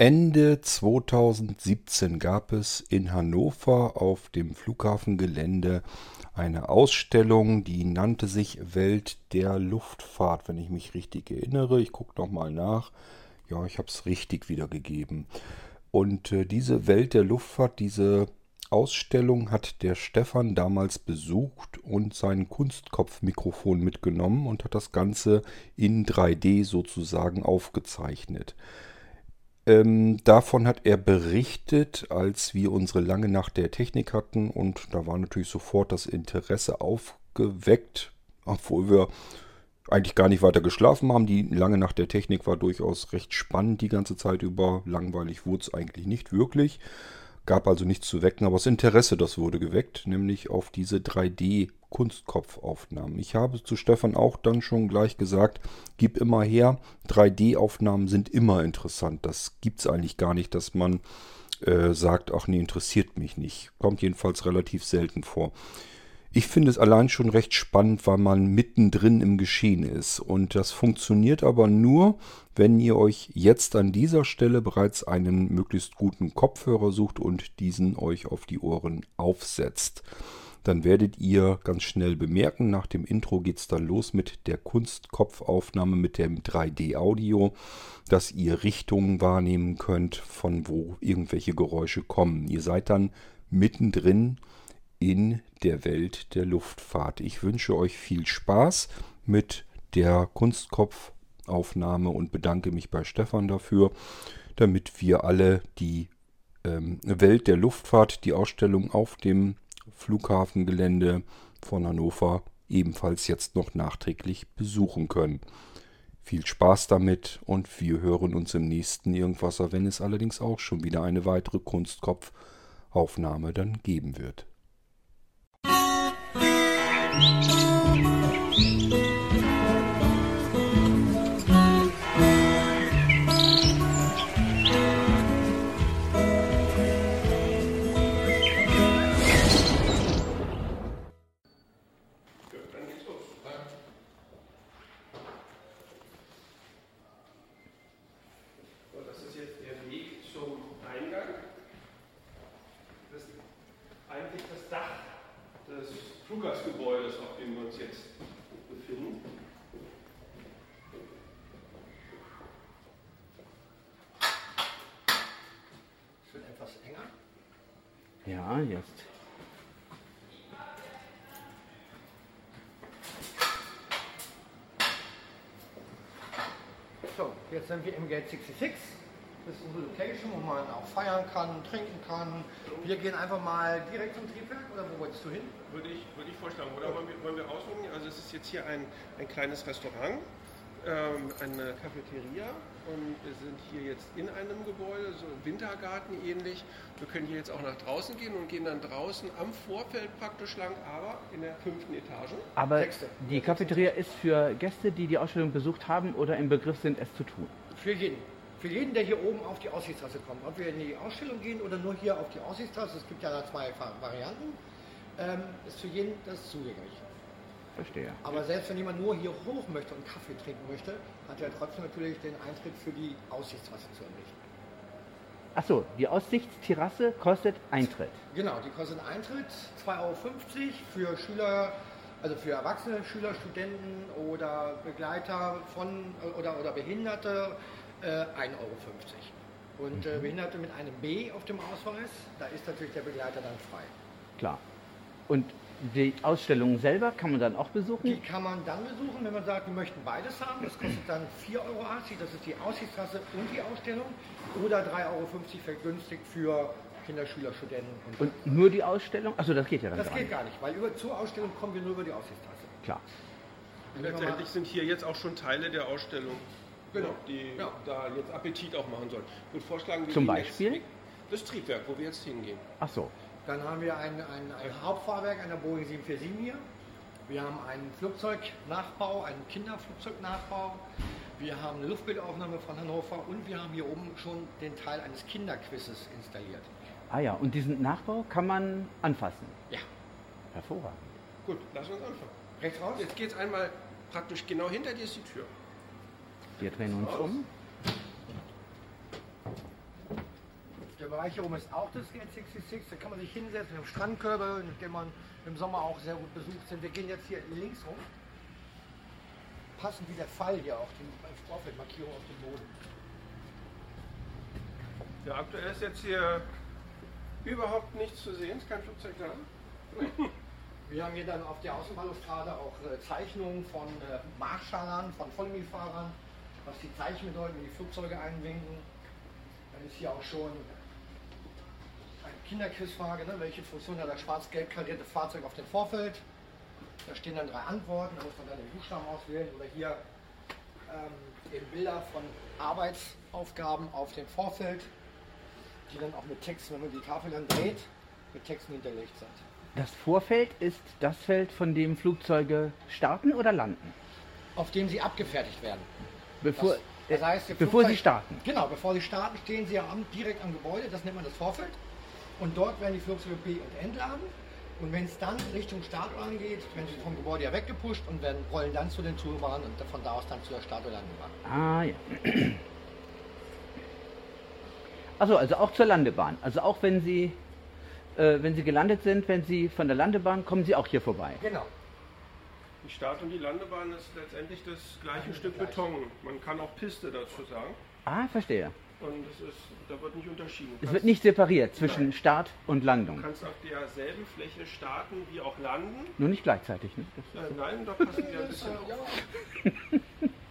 Ende 2017 gab es in Hannover auf dem Flughafengelände eine Ausstellung, die nannte sich Welt der Luftfahrt, wenn ich mich richtig erinnere. Ich gucke nochmal nach. Ja, ich habe es richtig wiedergegeben. Und äh, diese Welt der Luftfahrt, diese Ausstellung hat der Stefan damals besucht und sein Kunstkopfmikrofon mitgenommen und hat das Ganze in 3D sozusagen aufgezeichnet. Ähm, davon hat er berichtet, als wir unsere lange Nacht der Technik hatten und da war natürlich sofort das Interesse aufgeweckt, obwohl wir eigentlich gar nicht weiter geschlafen haben. Die lange Nacht der Technik war durchaus recht spannend die ganze Zeit über. Langweilig wurde es eigentlich nicht wirklich. Gab also nichts zu wecken, aber das Interesse, das wurde geweckt, nämlich auf diese 3D-Kunstkopfaufnahmen. Ich habe zu Stefan auch dann schon gleich gesagt, gib immer her, 3D-Aufnahmen sind immer interessant. Das gibt es eigentlich gar nicht, dass man äh, sagt, ach nee, interessiert mich nicht. Kommt jedenfalls relativ selten vor. Ich finde es allein schon recht spannend, weil man mittendrin im Geschehen ist. Und das funktioniert aber nur, wenn ihr euch jetzt an dieser Stelle bereits einen möglichst guten Kopfhörer sucht und diesen euch auf die Ohren aufsetzt. Dann werdet ihr ganz schnell bemerken, nach dem Intro geht es dann los mit der Kunstkopfaufnahme mit dem 3D-Audio, dass ihr Richtungen wahrnehmen könnt, von wo irgendwelche Geräusche kommen. Ihr seid dann mittendrin in der Welt der Luftfahrt. Ich wünsche euch viel Spaß mit der Kunstkopfaufnahme und bedanke mich bei Stefan dafür, damit wir alle die ähm, Welt der Luftfahrt, die Ausstellung auf dem Flughafengelände von Hannover ebenfalls jetzt noch nachträglich besuchen können. Viel Spaß damit und wir hören uns im nächsten Irgendwasser, wenn es allerdings auch schon wieder eine weitere Kunstkopfaufnahme dann geben wird. Ja, jetzt sind wir im Gate 66. Das ist unsere Location, wo man auch feiern kann, trinken kann. Wir gehen einfach mal direkt zum Triebwerk oder wo wolltest du hin? Würde ich, würde ich vorschlagen. Oder wollen wir, wollen wir aussuchen? Also es ist jetzt hier ein, ein kleines Restaurant, ähm, eine Cafeteria und wir sind hier jetzt in einem Gebäude, so Wintergarten ähnlich. Wir können hier jetzt auch nach draußen gehen und gehen dann draußen am Vorfeld praktisch lang, aber in der fünften Etage. Aber Texte. die Cafeteria ist für Gäste, die die Ausstellung besucht haben oder im Begriff sind, es zu tun? Für jeden. Für jeden, der hier oben auf die Aussichtstrasse kommt. Ob wir in die Ausstellung gehen oder nur hier auf die Aussichtstrasse, es gibt ja da zwei Varianten, ähm, ist für jeden das zugänglich. Verstehe. Aber selbst wenn jemand nur hier hoch möchte und Kaffee trinken möchte, hat er trotzdem natürlich den Eintritt für die Aussichtsterrasse zu ermöglichen. Achso, die Aussichtsterrasse kostet Eintritt. Genau, die kostet Eintritt 2,50 Euro für Schüler, also für Erwachsene, Schüler, Studenten oder Begleiter von oder, oder Behinderte äh, 1,50 Euro. Und äh, mhm. äh, Behinderte mit einem B auf dem Ausweis, da ist natürlich der Begleiter dann frei. Klar. Und die Ausstellung selber kann man dann auch besuchen? Die kann man dann besuchen, wenn man sagt, wir möchten beides haben. Das kostet dann 4,80 Euro, das ist die Aussichtstrasse und die Ausstellung. Oder 3,50 Euro vergünstigt für Kinder, Schüler, Studenten. Und, und nur die Ausstellung? Achso, das geht ja dann Das geht nicht. gar nicht, weil über, zur Ausstellung kommen wir nur über die Aussichtstrasse. Klar. Und letztendlich sind hier jetzt auch schon Teile der Ausstellung, genau. die ja. da jetzt Appetit auch machen sollen. Ich würde vorschlagen, wir Zum Beispiel? das Triebwerk, wo wir jetzt hingehen. Ach so. Dann haben wir ein, ein, ein Hauptfahrwerk einer Boeing 747 hier. Wir haben einen Flugzeugnachbau, einen Kinderflugzeugnachbau. Wir haben eine Luftbildaufnahme von Hannover und wir haben hier oben schon den Teil eines Kinderquizzes installiert. Ah ja, und diesen Nachbau kann man anfassen? Ja. Hervorragend. Gut, lass uns anfangen. Rechts raus? Jetzt geht es einmal praktisch genau hinter dir ist die Tür. Wir drehen uns um. Bereich oben ist auch das Gate 66. Da kann man sich hinsetzen mit dem Strandkörbe, mit dem man im Sommer auch sehr gut besucht sind. Wir gehen jetzt hier links rum. Passend wie der Fall hier auch, die Vorfeldmarkierung auf dem Boden. Ja, aktuell ist jetzt hier überhaupt nichts zu sehen, ist kein Flugzeug da. Wir haben hier dann auf der Außenbahnhofstrade auch äh, Zeichnungen von äh, Marschallern, von Vollmietfahrern, was die Zeichen bedeuten, wie die Flugzeuge einwinken. Dann ist hier auch schon Kinderquizfrage, ne? welche Funktion hat das schwarz-gelb karierte Fahrzeug auf dem Vorfeld? Da stehen dann drei Antworten, da muss man dann den Buchstaben auswählen. Oder hier ähm, eben Bilder von Arbeitsaufgaben auf dem Vorfeld, die dann auch mit Texten, wenn man die Tafel dann dreht, mit Texten hinterlegt sind. Das Vorfeld ist das Feld, von dem Flugzeuge starten oder landen. Auf dem sie abgefertigt werden. Bevor, Das, das heißt, bevor sie starten. Genau, bevor sie starten, stehen sie am, direkt am Gebäude, das nennt man das Vorfeld. Und dort werden die Flugzeuge be- und entladen. Und wenn es dann Richtung Startbahn geht, werden sie vom Gebäude ja weggepusht und werden, rollen dann zu den Tourbahnen und von da aus dann zu der Start- und Landebahn. Ah ja. Achso, also auch zur Landebahn. Also auch wenn Sie, äh, wenn Sie gelandet sind, wenn Sie von der Landebahn, kommen Sie auch hier vorbei. Genau. Die Start- und die Landebahn ist letztendlich das gleiche Stück Beton. Man kann auch Piste dazu sagen. Ah, verstehe. Und es ist, da wird nicht unterschieden. Du Es wird nicht separiert zwischen Start und Du Landung. kannst auf derselben Fläche starten wie auch landen. Nur nicht gleichzeitig. Ne? Das Äh, nein, da passen wir ein bisschen auf.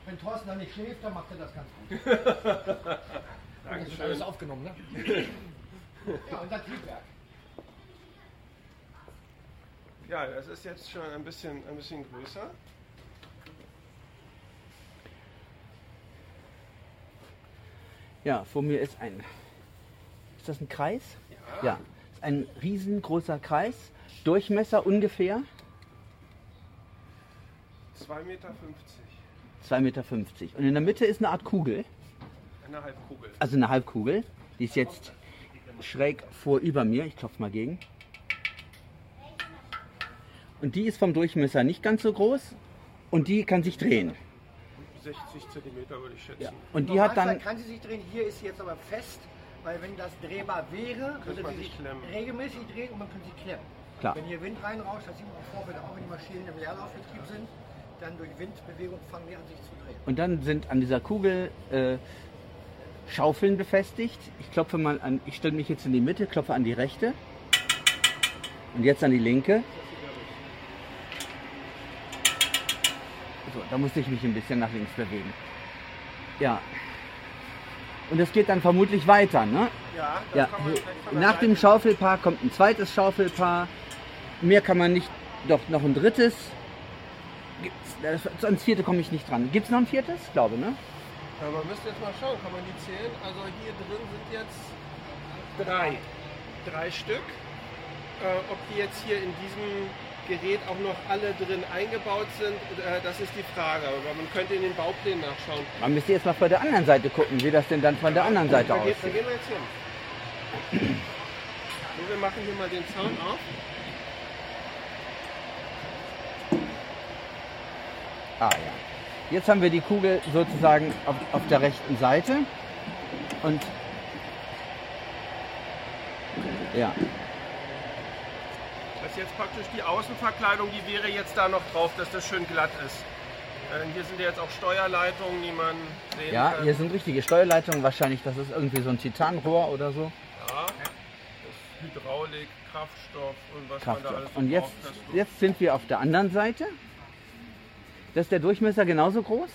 Wenn Thorsten dann nicht schläft, dann macht er das ganz gut. Das ist Dankeschön. alles aufgenommen, ne? ja, und das Triebwerk. Ja, das ist jetzt schon ein bisschen, ein bisschen größer. Ja, vor mir ist ein. Ist das ein Kreis? Ja. Ist ein riesengroßer Kreis. Durchmesser ungefähr 2,50 Meter. 2,50 Meter. Und in der Mitte ist eine Art Kugel. Eine Halbkugel. Also eine Halbkugel. Die ist jetzt schräg vor über mir. Ich klopfe mal gegen. Und die ist vom Durchmesser nicht ganz so groß. Und die kann sich drehen. 60 Zentimeter würde ich schätzen. Ja. Und die hat dann. kann sie sich drehen. Hier ist sie jetzt aber fest, weil wenn das drehbar wäre, würde man sie sich sich klemmen. regelmäßig drehen und man könnte sie klemmen. Klar. Wenn hier Wind reinrauscht, das sieht man im Vorfeld auch, wenn die Maschinen im Leerlaufbetrieb sind, dann durch Windbewegung fangen die an sich zu drehen. Und dann sind an dieser Kugel äh, Schaufeln befestigt. Ich klopfe mal an. Ich stelle mich jetzt in die Mitte, klopfe an die rechte. Und jetzt an die linke. So, da musste ich mich ein bisschen nach links bewegen. Ja. Und es geht dann vermutlich weiter, ne? Ja, Ja, nach dem Schaufelpaar kommt ein zweites Schaufelpaar. Mehr kann man nicht, doch noch ein drittes. Gibt's, das, ans vierte komme ich nicht dran. Gibt es noch ein viertes? Glaube, ne? Ja, man müsste jetzt mal schauen, kann man die zählen? Also hier drin sind jetzt drei. Drei Stück. Äh, ob die jetzt hier in diesem Gerät auch noch alle drin eingebaut sind, äh, das ist die Frage. Aber man könnte in den Bauplänen nachschauen. Man müsste jetzt mal von der anderen Seite gucken, wie das denn dann von der anderen Seite geht, da aussieht. gehen wir jetzt hin. So, wir machen hier mal den Zaun auf. Ah ja. Jetzt haben wir die Kugel sozusagen auf, auf der rechten Seite. Und ja, Das ist jetzt praktisch die Außenverkleidung, die wäre jetzt da noch drauf, dass das schön glatt ist. Äh, hier sind ja jetzt auch Steuerleitungen, die man sehen ja, kann. hier sind richtige Steuerleitungen. Wahrscheinlich, das ist irgendwie so ein Titanrohr oder so. Ja, das Hydraulik, Kraftstoff und was man da Kraftstoff. alles so Und jetzt, braucht. jetzt sind wir auf der anderen Seite. Das ist der Durchmesser genauso groß?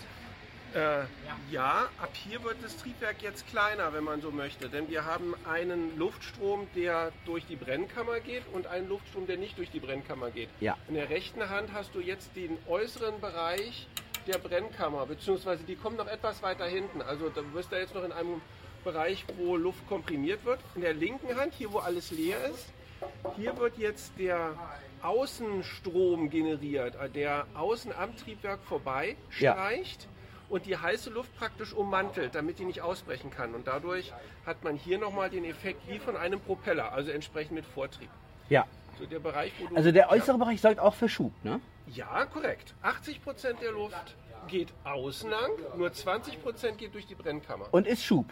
Äh, ja, ab hier wird das Triebwerk jetzt kleiner, wenn man so möchte. Denn wir haben einen Luftstrom, der durch die Brennkammer geht und einen Luftstrom, der nicht durch die Brennkammer geht. Ja. In der rechten Hand hast du jetzt den äußeren Bereich der Brennkammer, beziehungsweise die kommt noch etwas weiter hinten. Also da bist du jetzt noch in einem Bereich, wo Luft komprimiert wird. In der linken Hand, hier wo alles leer ist, hier wird jetzt der Außenstrom generiert, der außen am Triebwerk vorbei Ja. Und die heiße Luft praktisch ummantelt, damit die nicht ausbrechen kann. Und dadurch hat man hier nochmal den Effekt wie von einem Propeller, also entsprechend mit Vortrieb. Ja. So der Bereich, wo du Also der äußere Bereich sorgt auch für Schub, ne? ja, korrekt. 80% der Luft geht außen lang, nur 20% geht durch die Brennkammer. Und ist Schub.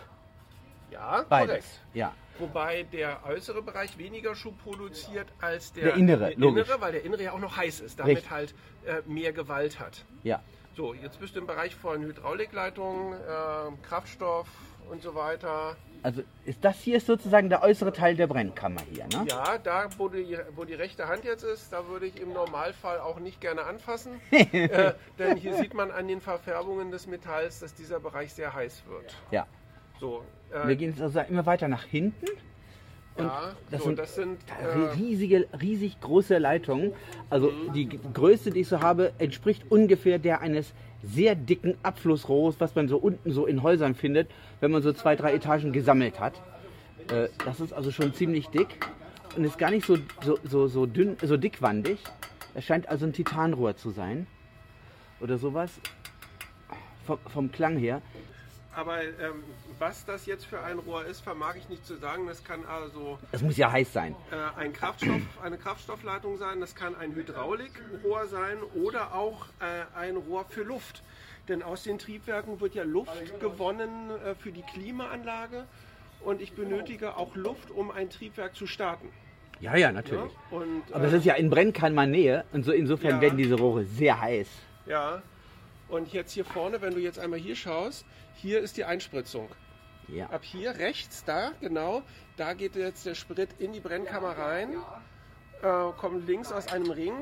Ja, Beides. korrekt. Ja. Wobei der äußere Bereich weniger Schub produziert als der, Der innere, logisch. innere, weil der innere ja auch noch heiß ist, damit Richtig. halt äh, mehr Gewalt hat. Ja. So, jetzt bist du im Bereich von Hydraulikleitungen, äh, Kraftstoff und so weiter. Also ist das hier ist sozusagen der äußere Teil der Brennkammer hier, ne? Ja, da wo die, wo die rechte Hand jetzt ist, da würde ich im Normalfall auch nicht gerne anfassen. äh, denn hier sieht man an den Verfärbungen des Metalls, dass dieser Bereich sehr heiß wird. Ja. So, Wir äh, gehen jetzt also immer weiter nach hinten. Und ja, das so, sind das sind äh, riesige, riesig große Leitungen. Also die g- größte, die ich so habe, entspricht ungefähr der eines sehr dicken Abflussrohrs, was man so unten so in Häusern findet, wenn man so zwei, drei Etagen gesammelt hat. Äh, das ist also schon ziemlich dick und ist gar nicht so, so, so, so dünn, so dickwandig. Es scheint also ein Titanrohr zu sein. Oder sowas. Vom, vom Klang her. Aber ähm, was das jetzt für ein Rohr ist, vermag ich nicht zu sagen. Das kann also Es muss ja heiß sein. äh, ein Kraftstoff, eine Kraftstoffleitung sein, das kann ein Hydraulikrohr sein oder auch äh, ein Rohr für Luft. Denn aus den Triebwerken wird ja Luft gewonnen äh, für die Klimaanlage und ich benötige auch Luft, um ein Triebwerk zu starten. Ja, ja, Ja? natürlich. Und, Aber es äh, ist ja in Brennkammer-Nähe und so insofern Ja. werden diese Rohre sehr heiß. ja. Und jetzt hier vorne, wenn du jetzt einmal hier schaust, hier ist die Einspritzung. Ja. Ab hier rechts, da, genau, da geht jetzt der Sprit in die Brennkammer rein, äh, kommt links aus einem Ring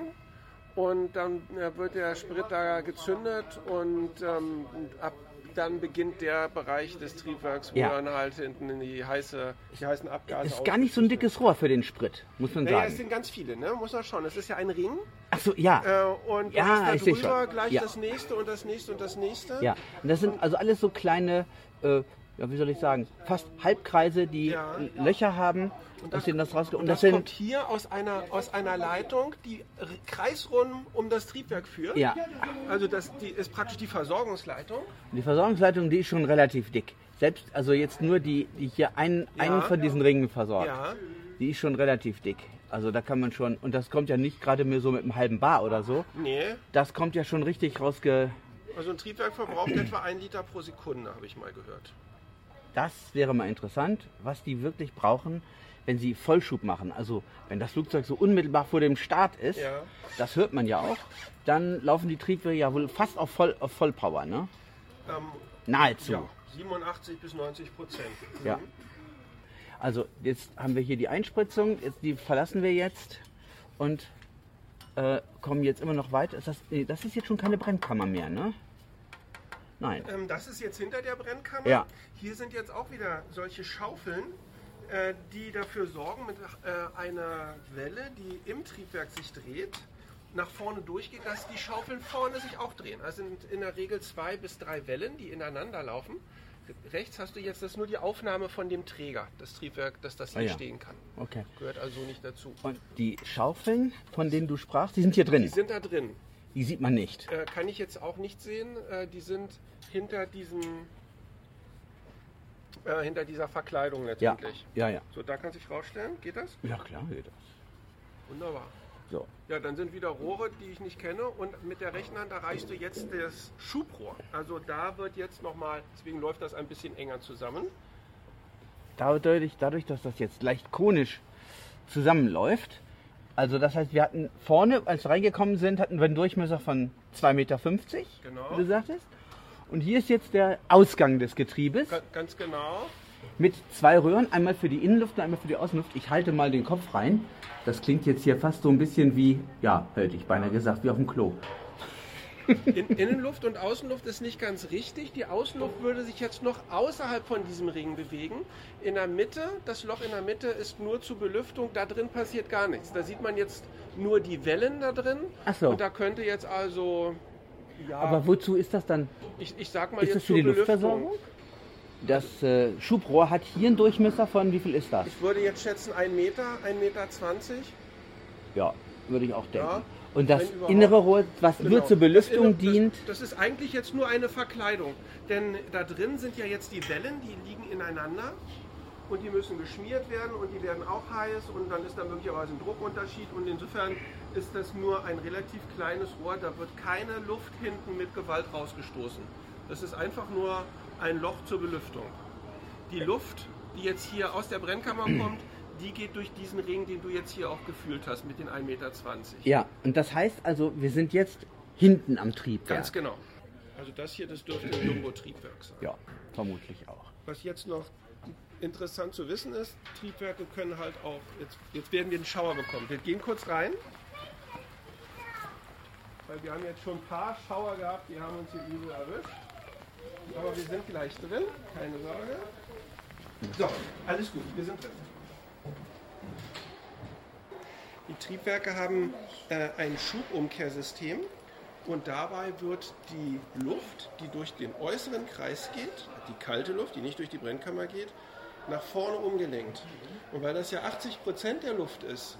und dann äh, wird der Sprit da gezündet und ähm, ab dann beginnt der Bereich des Triebwerks, wo Ja. dann halt hinten in die, heiße, die heißen Abgase Es ist gar nicht so ein dickes Rohr für den Sprit, muss man Naja, es sagen. sind ganz viele, ne? muss man schauen. Es ist ja ein Ring Achso, ja. äh, und Ja, ist da drüber gleich Ja. das nächste und das nächste und das nächste. Ja. Und das sind also alles so kleine, äh, ja, wie soll ich sagen, fast Halbkreise, die Ja. Löcher haben, aus denen das rauskommt. Und Das, das kommt hier aus einer, aus einer Leitung, die kreisrund um das Triebwerk führt. ja, Also das die ist praktisch die Versorgungsleitung. die Versorgungsleitung, die ist schon relativ dick. Selbst, also jetzt nur die, die hier einen, einen von diesen Ringen versorgt, Ja. die ist schon relativ dick. Also da kann man schon, und das kommt ja nicht gerade mehr so mit einem halben Bar oder so. Nee, Das kommt ja schon richtig rausge... also ein Triebwerk verbraucht etwa ein Liter pro Sekunde, habe ich mal gehört. Das wäre mal interessant, was die wirklich brauchen, wenn sie Vollschub machen. Also wenn das Flugzeug so unmittelbar vor dem Start ist, Ja. das hört man ja auch, dann laufen die Triebwerke ja wohl fast auf, Voll, auf Vollpower, ne? Ähm, Nahezu. ja, 87 bis 90 Prozent. Ja. Also jetzt haben wir hier die Einspritzung, jetzt, die verlassen wir jetzt und äh, kommen jetzt immer noch weiter. Ist das, nee, das ist jetzt schon keine Brennkammer mehr, ne? Nein. Ähm, das ist jetzt hinter der Brennkammer. Ja. Hier sind jetzt auch wieder solche Schaufeln, äh, die dafür sorgen, mit äh, einer Welle, die im Triebwerk sich dreht, nach vorne durchgeht, dass die Schaufeln vorne sich auch drehen. Also sind in der Regel zwei bis drei Wellen, die ineinander laufen. Rechts hast du jetzt das nur die Aufnahme von dem Träger, das Triebwerk, dass das hier Ah ja. stehen kann. Okay. Gehört also nicht dazu. Und die Schaufeln, von denen du sprachst, die sind hier Die drin. sind da drin. Die sieht man nicht. Äh, kann ich jetzt auch nicht sehen. Äh, die sind hinter diesem äh, hinter dieser Verkleidung Ja, letztendlich. ja, ja. So, da kannst du dich rausstellen. Geht das? Ja, klar geht das. Wunderbar. So. Ja, dann sind wieder Rohre, die ich nicht kenne. Und mit der rechten Hand erreichst du jetzt das Schubrohr. Also da wird jetzt nochmal, deswegen läuft das ein bisschen enger zusammen. Dadurch, dadurch, dass das jetzt leicht konisch zusammenläuft, also das heißt, wir hatten vorne, als wir reingekommen sind, hatten wir einen Durchmesser von 2,50 Meter, Genau. wie du sagtest. Und hier ist jetzt der Ausgang des Getriebes Ga- Ganz genau. mit zwei Röhren, einmal für die Innenluft und einmal für die Außenluft. Ich halte mal den Kopf rein. Das klingt jetzt hier fast so ein bisschen wie, ja, hätte ich beinahe gesagt, wie auf dem Klo. In, Innenluft und Außenluft ist nicht ganz richtig. Die Außenluft würde sich jetzt noch außerhalb von diesem Ring bewegen. In der Mitte, das Loch in der Mitte ist nur zur Belüftung. Da drin passiert gar nichts. Da sieht man jetzt nur die Wellen da drin. Ach so. Und da könnte jetzt also, ja, Aber wozu ist das dann? ich, ich sag mal Ist jetzt das für die Luftversorgung? Das äh, Schubrohr hat hier einen Durchmesser von, wie viel ist das? Ich würde jetzt schätzen 1 Meter, 1,20 Meter. 20. Ja, würde ich auch denken. Ja, Und das innere Rohr, was Genau. nur zur Belüftung das, dient, Das, das ist eigentlich jetzt nur eine Verkleidung. Denn da drin sind ja jetzt die Wellen, die liegen ineinander und die müssen geschmiert werden und die werden auch heiß und dann ist da möglicherweise ein Druckunterschied und insofern ist das nur ein relativ kleines Rohr, da wird keine Luft hinten mit Gewalt rausgestoßen. Das ist einfach nur ein Loch zur Belüftung. Die Luft die jetzt hier aus der Brennkammer kommt, die geht durch diesen Ring, den du jetzt hier auch gefühlt hast mit den 1,20 Meter. Ja, und das heißt also, wir sind jetzt hinten am Triebwerk. Ganz genau. Also das hier, das dürfte ein Jumbo-Triebwerk sein. Ja, vermutlich auch. Was jetzt noch interessant zu wissen ist, Triebwerke können halt auch, jetzt, jetzt werden wir einen Schauer bekommen. Wir gehen kurz rein, weil wir haben jetzt schon ein paar Schauer gehabt, die haben uns hier übel erwischt. Aber wir sind gleich drin, keine Sorge. So, alles gut, wir sind drin. Die Triebwerke haben äh, ein Schubumkehrsystem und dabei wird die Luft, die durch den äußeren Kreis geht, die kalte Luft, die nicht durch die Brennkammer geht, nach vorne umgelenkt. Und weil das ja 80 Prozent der Luft ist,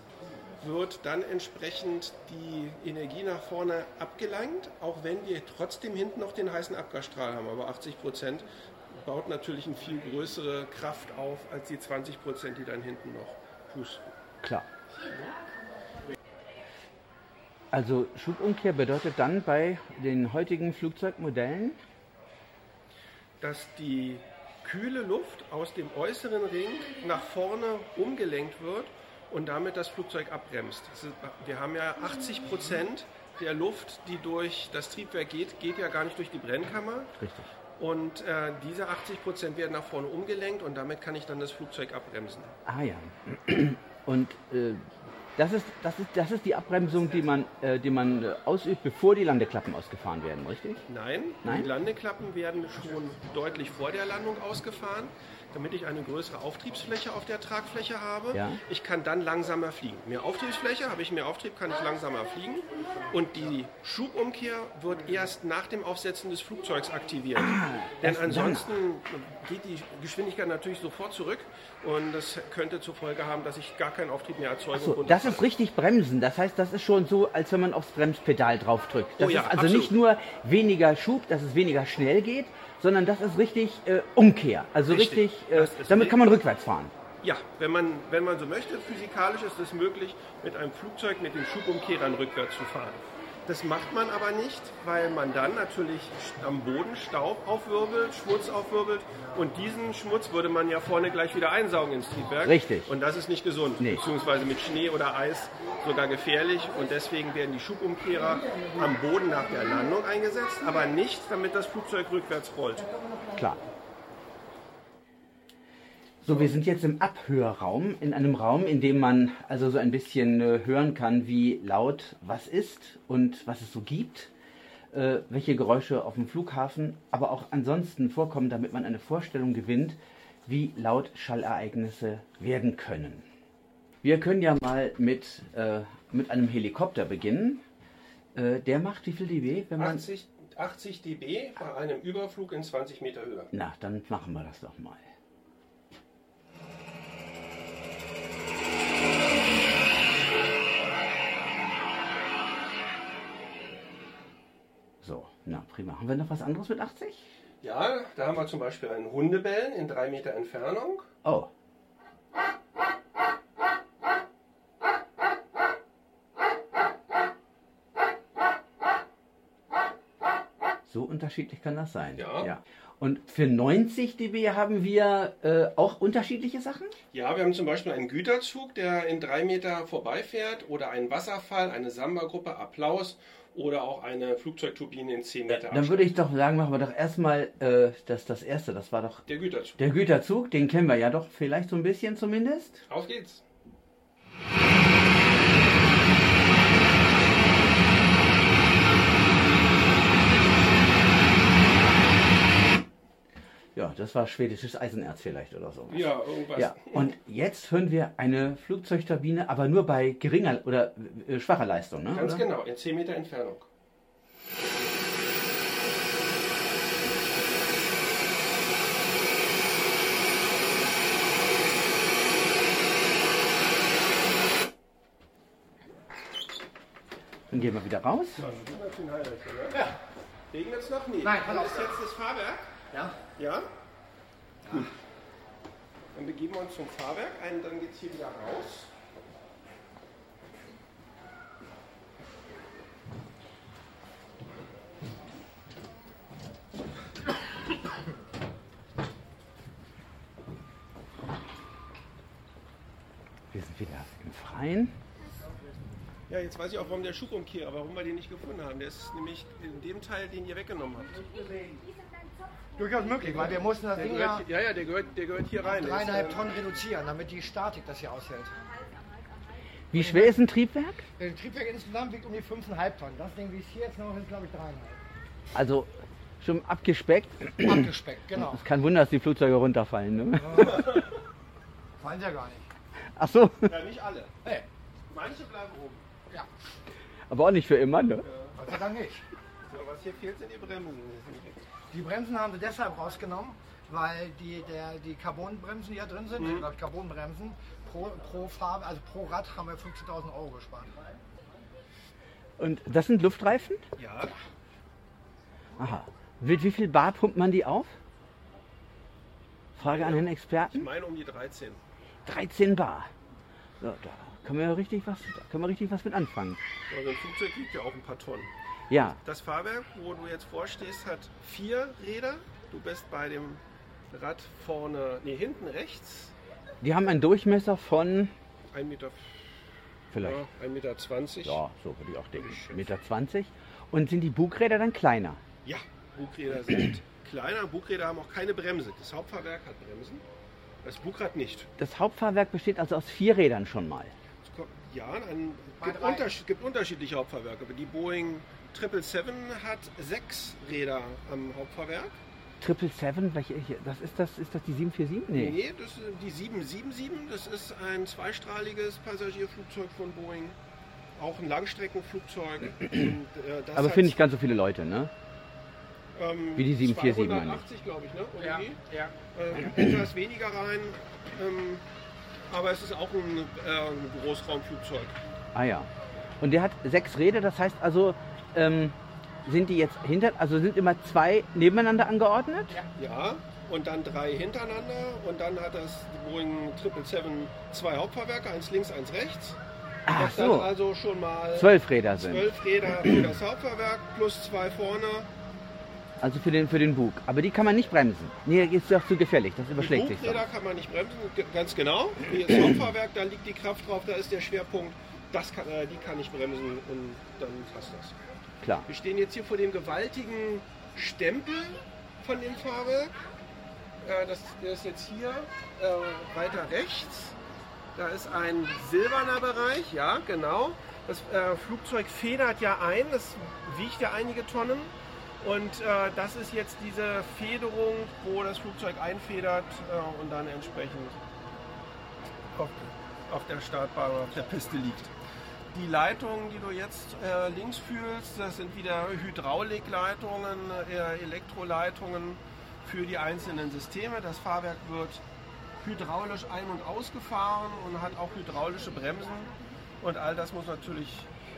wird dann entsprechend die Energie nach vorne abgelangt, auch wenn wir trotzdem hinten noch den heißen Abgasstrahl haben. Aber 80 Prozent baut natürlich eine viel größere Kraft auf als die 20 Prozent, die dann hinten noch pusten. Klar. Also Schubumkehr bedeutet dann bei den heutigen Flugzeugmodellen, dass die kühle Luft aus dem äußeren Ring nach vorne umgelenkt wird und damit das Flugzeug abbremst. Wir haben ja 80 Prozent der Luft, die durch das Triebwerk geht, geht ja gar nicht durch die Brennkammer. richtig. Und äh, diese 80 Prozent werden nach vorne umgelenkt und damit kann ich dann das Flugzeug abbremsen. Ah ja. Und äh, das, ist, das, ist, das ist die Abbremsung, die man, äh, die man äh, ausübt, bevor die Landeklappen ausgefahren werden, richtig? Nein, Nein? die Landeklappen werden schon deutlich vor der Landung ausgefahren, damit ich eine größere Auftriebsfläche auf der Tragfläche habe. Ja. Ich kann dann langsamer fliegen. Mehr Auftriebsfläche, habe ich mehr Auftrieb, kann ich langsamer fliegen. Und die Schubumkehr wird erst nach dem Aufsetzen des Flugzeugs aktiviert. Denn erst ansonsten geht die Geschwindigkeit natürlich sofort zurück und das könnte zur Folge haben, dass ich gar keinen Auftrieb mehr erzeuge. So, das ist richtig bremsen. Das heißt, das ist schon so, als wenn man aufs Bremspedal draufdrückt. Das Oh ja, ist also absolut. nicht nur weniger Schub, dass es weniger schnell geht, sondern das ist richtig äh, Umkehr. Also richtig, Richtig. äh, damit kann man rückwärts fahren. Ja, wenn man, wenn man so möchte, physikalisch ist es möglich, mit einem Flugzeug mit den Schubumkehrern rückwärts zu fahren. Das macht man aber nicht, weil man dann natürlich am Boden Staub aufwirbelt, Schmutz aufwirbelt und diesen Schmutz würde man ja vorne gleich wieder einsaugen ins Triebwerk. Richtig. Und das ist nicht gesund, Nee. beziehungsweise mit Schnee oder Eis sogar gefährlich und deswegen werden die Schubumkehrer am Boden nach der Landung eingesetzt, aber nicht, damit das Flugzeug rückwärts rollt. Klar. So, wir sind jetzt im Abhörraum, in einem Raum, in dem man also so ein bisschen äh, hören kann, wie laut was ist und was es so gibt, äh, welche Geräusche auf dem Flughafen, aber auch ansonsten vorkommen, damit man eine Vorstellung gewinnt, wie laut Schallereignisse werden können. Wir können ja mal mit, äh, mit einem Helikopter beginnen. Äh, der macht wie viel dB, wenn man... 80, 80 dB bei einem Überflug in 20 Meter Höhe. Na, dann machen wir das doch mal. Na prima. Haben wir noch was anderes mit 80? Ja, da haben wir zum Beispiel einen Hundebellen in drei Meter Entfernung. Oh. So unterschiedlich kann das sein. Ja. Und für 90 dB haben wir äh, auch unterschiedliche Sachen? Ja, wir haben zum Beispiel einen Güterzug, der in drei Meter vorbeifährt oder einen Wasserfall, eine Samba-Gruppe, Applaus oder auch eine Flugzeugturbine in 10 Meter Dann würde ich doch sagen, machen wir doch erstmal äh, das, das erste. Das war doch Der Güterzug. der Güterzug. Den kennen wir ja doch vielleicht so ein bisschen zumindest. Auf geht's. Ja, das war schwedisches Eisenerz vielleicht oder so. Ja, irgendwas. Ja, und jetzt hören wir eine Flugzeugturbine, aber nur bei geringer oder äh, schwacher Leistung, ne? Ganz oder? genau, in 10 Meter Entfernung. Dann gehen wir wieder raus. Ja. Regnet es noch? Nee. Nein, pass ist jetzt das Fahrwerk. Ja? Ja? Gut. Dann begeben wir uns zum Fahrwerk ein, dann geht es hier wieder raus. Wir sind wieder im Freien. Ja, jetzt weiß ich auch, warum der Schubumkehrer, warum wir den nicht gefunden haben. Der ist nämlich in dem Teil, den ihr weggenommen habt. Durchaus möglich, weil wir mussten das Der Ding ja gehört, ja, ja, der gehört, der gehört hier rein. Ist, dreieinhalb äh, Tonnen reduzieren, damit die Statik das hier aushält. Wie schwer ist ein Triebwerk? Der Triebwerk insgesamt wiegt um die 5,5 Tonnen. Das Ding, wie es hier jetzt noch ist, glaube ich, dreieinhalb. Also schon abgespeckt. Abgespeckt, genau. Es kann Wunder, dass die Flugzeuge runterfallen. Ne? Fallen sie ja gar nicht. Ach so, Ja, nicht alle. Hey, Manche bleiben oben. ja, aber auch nicht für immer. Ne? Gott sei Dank nicht. So, was hier fehlt, sind die Bremsen. Die Bremsen haben sie deshalb rausgenommen, weil die, der, die Carbonbremsen, die hier drin sind, Mhm. ich glaube Carbonbremsen, pro, pro Farbe, also pro Rad haben wir 15.000 Euro gespart. Und das sind Luftreifen? Ja, Aha. Mit wie viel Bar pumpt man die auf? Frage an den ich Experten. meine um die 13. 13 Bar. So, da können wir ja richtig was, da können wir richtig was mit anfangen. Also ein Flugzeug wiegt ja auch ein paar Tonnen. Ja, Das Fahrwerk, wo du jetzt vorstehst, hat vier Räder. Du bist bei dem Rad vorne, nee, hinten rechts. die haben einen Durchmesser von 1,20 Meter, vielleicht, ja, 1,20 Meter. 20. ja, so würde ich auch denken, 1,20 Meter. 20. Und sind die Bugräder dann kleiner? Ja, Bugräder sind kleiner. Bugräder haben auch keine Bremse. Das Hauptfahrwerk hat Bremsen, das Bugrad nicht. Das Hauptfahrwerk besteht also aus vier Rädern schon mal. Es Ja, ein, Bei gibt, unterschied, gibt unterschiedliche Hauptfahrwerke. Aber die Boeing 777 hat sechs Räder am Hauptfahrwerk. 777, welche, das ist das, ist das die 747? Nee. Nee, das ist die 777. Das ist ein zweistrahliges Passagierflugzeug von Boeing. Auch ein Langstreckenflugzeug. Und, äh, das Aber für nicht ganz so viele Leute, ne? ähm, wie die 747 meine ich. 280, glaube ich, ne? Oder Ja, ja. äh, etwas weniger rein. Ähm, aber es ist auch ein, äh, ein Großraumflugzeug. Ah ja. Und der hat sechs Räder, das heißt also, ähm, sind die jetzt hinter, also sind immer zwei nebeneinander angeordnet? Ja, und dann drei hintereinander. Und dann hat das Boeing 777 zwei Hauptfahrwerke, eins links, eins rechts. Ach das so, also schon mal zwölf Räder sind. zwölf Räder für das Hauptfahrwerk plus zwei vorne. Also für den, für den Bug. Aber die kann man nicht bremsen. Nee, ist doch zu gefährlich, das Die überschlägt sich Bugräder kann man nicht bremsen, ganz genau. Das Hauptfahrwerk, da liegt die Kraft drauf, da ist der Schwerpunkt. Das kann, äh, die kann ich bremsen und dann passt das. Klar. Wir stehen jetzt hier vor dem gewaltigen Stempel von dem Fahrwerk. Äh, das, der ist jetzt hier äh, weiter rechts. Da ist ein silberner Bereich, ja genau. Das äh, Flugzeug federt ja ein, das wiegt ja einige Tonnen. Und äh, das ist jetzt diese Federung, wo das Flugzeug einfedert äh, und dann entsprechend auf, auf der Startbahn oder auf der Piste liegt. Die Leitungen, die du jetzt äh, links fühlst, das sind wieder Hydraulikleitungen, äh, Elektroleitungen für die einzelnen Systeme. Das Fahrwerk wird hydraulisch ein- und ausgefahren und hat auch hydraulische Bremsen. Und all das muss natürlich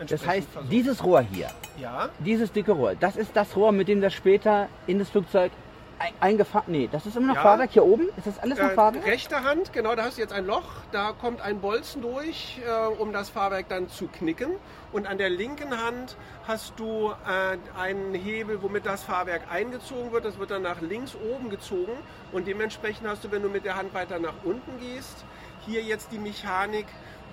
Das heißt, versorgt dieses Rohr hier, Ja, dieses dicke Rohr, das ist das Rohr, mit dem das später in das Flugzeug ein- eingefahren. Nee, das ist immer noch Ja. Fahrwerk hier oben. Ist das alles noch Äh, Fahrwerk? rechte Hand, genau, da hast du jetzt ein Loch, da kommt ein Bolzen durch, äh, um das Fahrwerk dann zu knicken. Und an der linken Hand hast du äh, einen Hebel, womit das Fahrwerk eingezogen wird. Das wird dann nach links oben gezogen. Und dementsprechend hast du, wenn du mit der Hand weiter nach unten gehst, hier jetzt die Mechanik,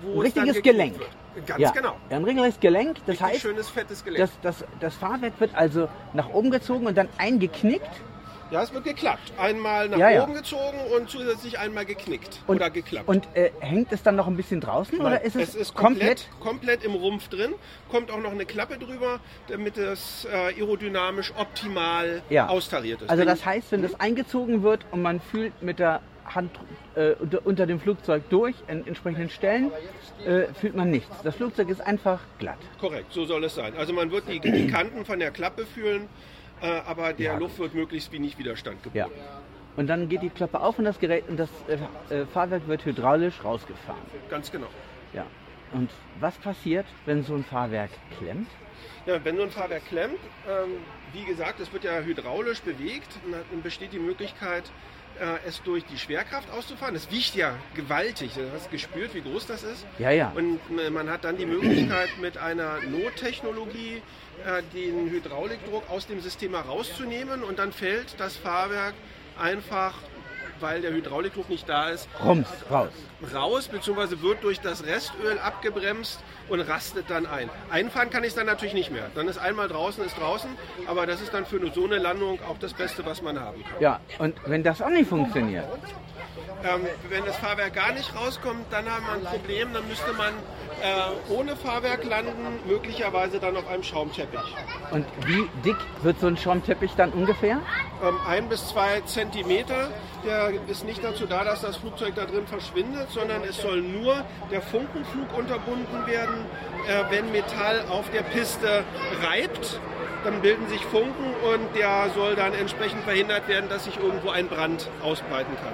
Ein richtiges Gelenk. Wird. Ganz ja. genau. Ein regelrechtes Gelenk. Das Richtig heißt, schönes, fettes Gelenk. das, das, das Fahrwerk wird also nach oben gezogen und dann eingeknickt. ja, es wird geklappt. Einmal nach Ja, ja. oben gezogen und zusätzlich einmal geknickt Und, oder geklappt. Und äh, hängt es dann noch ein bisschen draußen oder ist es, es ist komplett? komplett, komplett im Rumpf drin. Kommt auch noch eine Klappe drüber, damit es äh, aerodynamisch optimal Ja. austariert ist. Also das heißt, wenn das eingezogen wird und man fühlt mit der Hand äh, unter, dem Flugzeug durch an entsprechenden Stellen, äh, fühlt man nichts. Das Flugzeug ist einfach glatt. korrekt, so soll es sein. Also man wird die, die Kanten von der Klappe fühlen, äh, aber der Ja. Luft wird möglichst wenig Widerstand Ja. geboten. Und dann geht die Klappe auf und das Gerät und das äh, äh, Fahrwerk wird hydraulisch rausgefahren. Ganz genau. Ja. Und was passiert, wenn so ein Fahrwerk klemmt? Ja, wenn so ein Fahrwerk klemmt, ähm, wie gesagt, es wird ja hydraulisch bewegt, dann besteht die Möglichkeit, äh, es durch die Schwerkraft auszufahren. Es wiegt ja gewaltig. Du hast gespürt, wie groß das ist. Ja, ja. Und man hat dann die Möglichkeit, mit einer Nottechnologie äh, den Hydraulikdruck aus dem System herauszunehmen und dann fällt das Fahrwerk einfach weil der Hydraulikluft nicht da ist, Rums, raus. raus, beziehungsweise wird durch das Restöl abgebremst und rastet dann ein. Einfahren kann ich es dann natürlich nicht mehr. Dann ist einmal draußen, ist draußen, aber das ist dann für so eine Landung auch das Beste, was man haben kann. Ja, und wenn das auch nicht funktioniert, Ähm, wenn das Fahrwerk gar nicht rauskommt, dann haben wir ein Problem, dann müsste man äh, ohne Fahrwerk landen, möglicherweise dann auf einem Schaumteppich. und wie dick wird so ein Schaumteppich dann ungefähr? Ähm, ein bis zwei Zentimeter. Der ist nicht dazu da, dass das Flugzeug da drin verschwindet, sondern es soll nur der Funkenflug unterbunden werden, äh, wenn Metall auf der Piste reibt. Dann bilden sich Funken und der soll dann entsprechend verhindert werden, dass sich irgendwo ein Brand ausbreiten kann.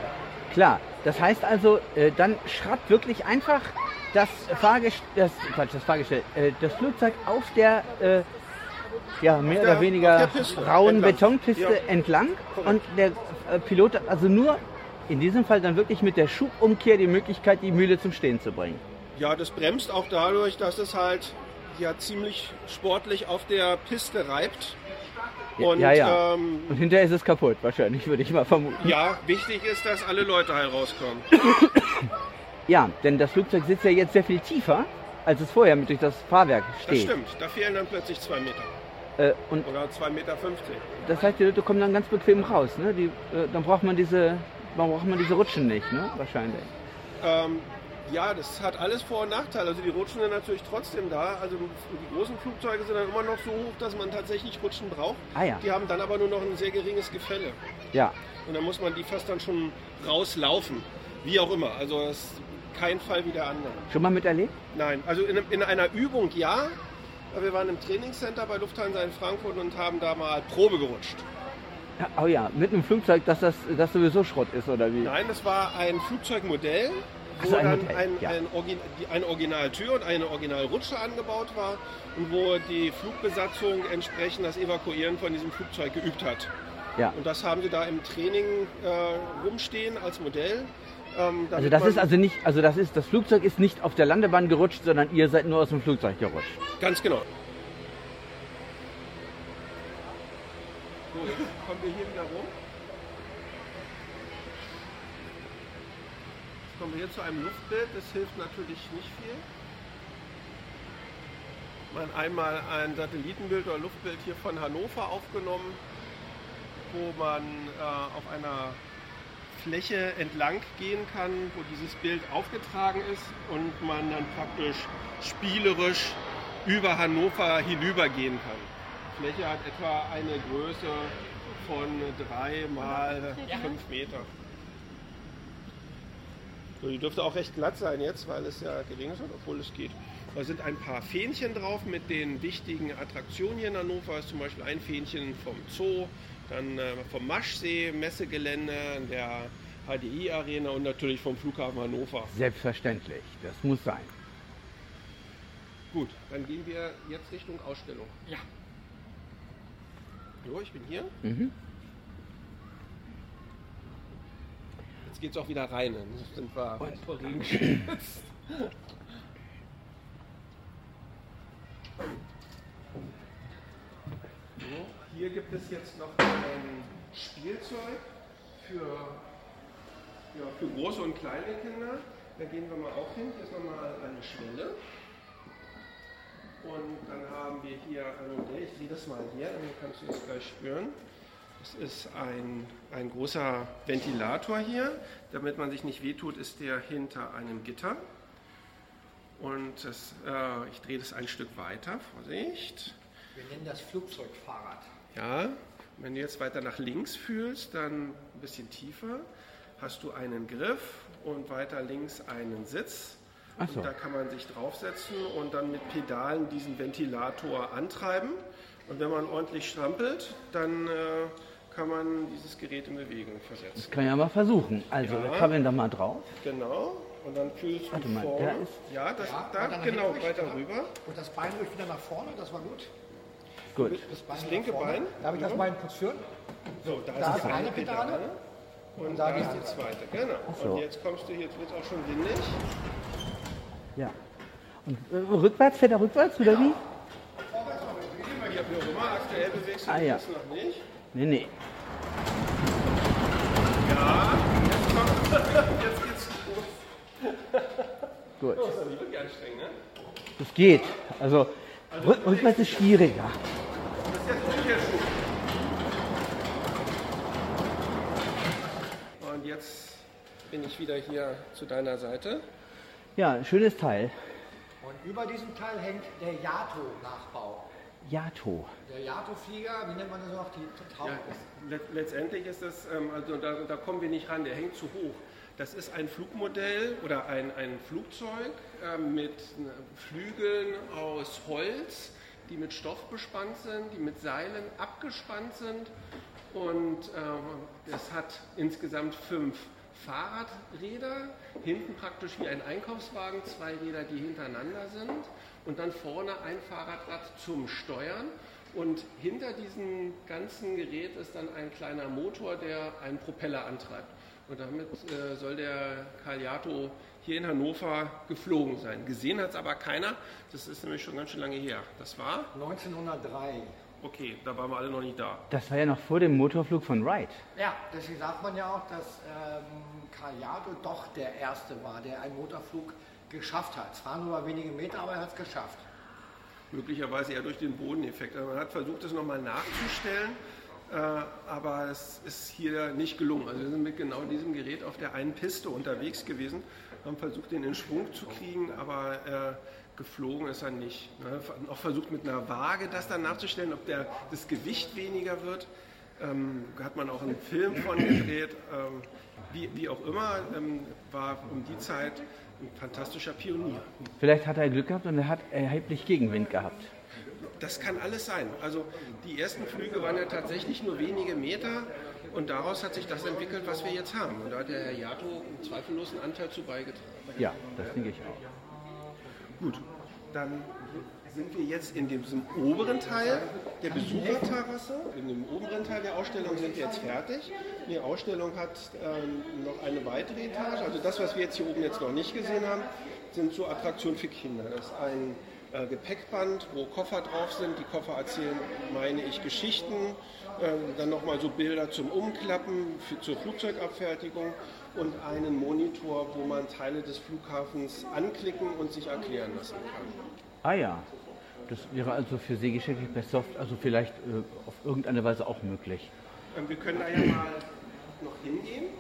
Klar, das heißt also, äh, dann schraubt wirklich einfach das Fahrgestell, das, Quatsch, das Fahrgestell, äh, das Flugzeug auf der, äh, ja, mehr der- oder weniger rauen entlang. Betonpiste Ja. entlang und der äh, Pilot hat also nur in diesem Fall dann wirklich mit der Schubumkehr die Möglichkeit, die Mühle zum Stehen zu bringen. Ja, das bremst auch dadurch, dass es halt ja ziemlich sportlich auf der Piste reibt. Und ja, ja. Ähm, Und hinterher ist es kaputt, wahrscheinlich, würde ich mal vermuten. ja, wichtig ist, dass alle Leute halt rauskommen. Ja, denn das Flugzeug sitzt ja jetzt sehr viel tiefer, als es vorher mit durch das Fahrwerk Das steht. stimmt, da fehlen dann plötzlich zwei Meter Äh, und oder zwei Meter. fünfzig. das heißt, die Leute kommen dann ganz bequem raus. Ne? Die, äh, dann braucht man diese, dann braucht man diese Rutschen nicht, ne? Wahrscheinlich. Ähm, ja, das hat alles Vor- und Nachteile. Also die Rutschen sind natürlich trotzdem da. Also die großen Flugzeuge sind dann immer noch so hoch, dass man tatsächlich Rutschen braucht. Ah ja. Die haben dann aber nur noch ein sehr geringes Gefälle. Ja. Und dann muss man die fast dann schon rauslaufen. Wie auch immer. Also es ist kein Fall wie der andere. Schon mal miterlebt? Nein, also in, in einer Übung ja. Wir waren im Trainingscenter bei Lufthansa in Frankfurt und haben da mal Probe gerutscht. Ja, oh ja, mit einem Flugzeug, dass das, das sowieso Schrott ist, oder wie? Nein, das war ein Flugzeugmodell, wo so, ein dann Modell, ein, ja. ein, Orgi eine Originaltür und eine Originalrutsche angebaut war und wo die Flugbesatzung entsprechend das Evakuieren von diesem Flugzeug geübt hat. Ja. Und das haben sie da im Training äh, rumstehen als Modell. Ähm, Also das ist also nicht, also das ist, das Flugzeug ist nicht auf der Landebahn gerutscht, sondern ihr seid nur aus dem Flugzeug gerutscht. Ganz genau. So, jetzt kommen wir hier wieder rum. Jetzt kommen wir hier zu einem Luftbild. Das hilft natürlich nicht viel. Man einmal ein Satellitenbild oder Luftbild hier von Hannover aufgenommen, wo man äh, auf einer Fläche entlang gehen kann, wo dieses Bild aufgetragen ist und man dann praktisch spielerisch über Hannover hinübergehen kann. Die Fläche hat etwa eine Größe von 3 mal 5 Meter. So, die dürfte auch recht glatt sein jetzt, weil es ja geregnet hat, obwohl es geht. Da sind ein paar Fähnchen drauf mit den wichtigen Attraktionen hier in Hannover. Das ist zum Beispiel ein Fähnchen vom Zoo, dann äh, vom Maschsee, Messegelände, der HDI-Arena und natürlich vom Flughafen Hannover. Selbstverständlich, das muss sein. Gut, dann gehen wir jetzt Richtung Ausstellung. Ja. So, ich bin hier. Mhm. Jetzt geht's auch wieder rein. Dann sind wir vor Regen geschützt. So, hier gibt es jetzt noch ein Spielzeug für, ja, für große und kleine Kinder. Da gehen wir mal auch hin. Hier ist nochmal eine Schwelle. Und dann haben wir hier ein Modell. Ich drehe das mal her, dann kannst du es gleich spüren. Das ist ein, ein großer Ventilator hier. Damit man sich nicht wehtut, ist der hinter einem Gitter. Und das, äh, ich drehe das ein Stück weiter. Vorsicht. Wir nennen das Flugzeugfahrrad. Ja, wenn du jetzt weiter nach links fühlst, dann ein bisschen tiefer, hast du einen Griff und weiter links einen Sitz. So. Und da kann man sich draufsetzen und dann mit Pedalen diesen Ventilator antreiben. Und wenn man ordentlich strampelt, dann äh, kann man dieses Gerät in Bewegung versetzen. Das kann ich ja mal versuchen. Also, Ja. wir krabbeln da mal drauf. Genau. Und dann fühlst du Warte mal, vorne. ist- ja, das, Ja, da, genau, weiter rüber. Und das Bein ruhig wieder nach vorne, das war gut. Gut. Das, Das linke. Bein. Darf ich das Bein kurz führen? So, da, Da ist ist die eine Pedale. Und da da die ist die zweite. Genau. so. Und jetzt kommst du, jetzt wird es auch schon windig. Ja. Und äh, rückwärts, fährt er rückwärts, oder wie? Wie auch immer, aktuell bewegst du Ah, dich ja. noch nicht. Nee, nee. Ja, jetzt Jetzt geht's los. Gut. Das ist aber wirklich anstrengend, ne? Das geht. Also rück- rückwärts ist schwieriger. Das ist jetzt Umkehrschub. Und jetzt bin ich wieder hier zu deiner Seite. Ja, ein schönes Teil. Und über diesem Teil hängt der Yato-Nachbau. Yato. Der Yato-Flieger, wie nennt man das noch? Die Trau Ja, letztendlich ist das, ähm, also da, da kommen wir nicht ran, der hängt zu hoch. Das ist ein Flugmodell oder ein, ein Flugzeug ähm, mit äh, Flügeln aus Holz, die mit Stoff bespannt sind, die mit Seilen abgespannt sind. Und ähm, es hat insgesamt fünf Fahrradräder, hinten praktisch wie ein Einkaufswagen, zwei Räder, die hintereinander sind und dann vorne ein Fahrradrad zum Steuern. Und hinter diesem ganzen Gerät ist dann ein kleiner Motor, der einen Propeller antreibt. Und damit äh, soll der Cagliato hier in Hannover geflogen sein. Gesehen hat es aber keiner. Das ist nämlich schon ganz schön lange her. Das war, 1903. okay, da waren wir alle noch nicht da. Das war ja noch vor dem Motorflug von Wright. Ja, deswegen sagt man ja auch, dass ähm, Cagliato doch der Erste war, der einen Motorflug geschafft hat. Zwar nur über wenige Meter, aber er hat es geschafft. möglicherweise eher durch den Bodeneffekt. Also man hat versucht, das nochmal nachzustellen, äh, aber es ist hier nicht gelungen. Also wir sind mit genau diesem Gerät auf der einen Piste unterwegs gewesen, haben versucht, den in Schwung zu kriegen, aber äh, geflogen ist er nicht. Ne? Auch versucht mit einer Waage das dann nachzustellen, ob der, das Gewicht weniger wird. Ähm, hat man auch einen Film von gedreht. Ähm, wie, wie auch immer, ähm, war um die Zeit ein fantastischer Pionier. Vielleicht hat er Glück gehabt und er hat erheblich Gegenwind gehabt. Das kann alles sein. Also die ersten Flüge waren ja tatsächlich nur wenige Meter und daraus hat sich das entwickelt, was wir jetzt haben. Und da hat der Herr Jato zweifellos einen Anteil zu beigetragen. Ja, das denke ich auch. Gut, dann sind wir jetzt in diesem oberen Teil der Besucherterrasse. In dem oberen Teil der Ausstellung sind wir jetzt fertig. Die Ausstellung hat ähm, noch eine weitere Etage. Also das, was wir jetzt hier oben jetzt noch nicht gesehen haben, sind so Attraktionen für Kinder. Das ist ein äh, Gepäckband, wo Koffer drauf sind. Die Koffer erzählen, meine ich, Geschichten. Ähm, dann nochmal so Bilder zum Umklappen für, zur Flugzeugabfertigung und einen Monitor, wo man Teile des Flughafens anklicken und sich erklären lassen kann. Ah ja, das wäre also für Seegeschäfte per Soft, also vielleicht äh, auf irgendeine Weise auch möglich. Ähm, Wir können da ja mal noch hingehen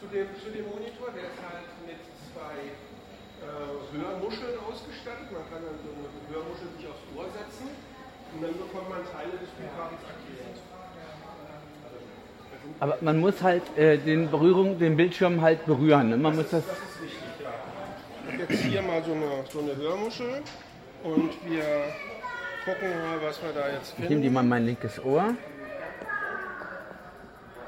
zu dem, zu dem Monitor. Der ist halt mit zwei äh, Hörmuscheln ausgestattet. Man kann dann so eine Hörmuschel sich aufs Ohr setzen und dann bekommt man Teile des Flughafens erklärt. Aber man muss halt äh, den Berührung, den Bildschirm halt berühren. Ne? Man muss das. Das ist wichtig, ja. Ich habe jetzt hier mal so eine, so eine Hörmuschel und wir gucken mal, was wir da jetzt Ich nehme finden. die mal in mein linkes Ohr.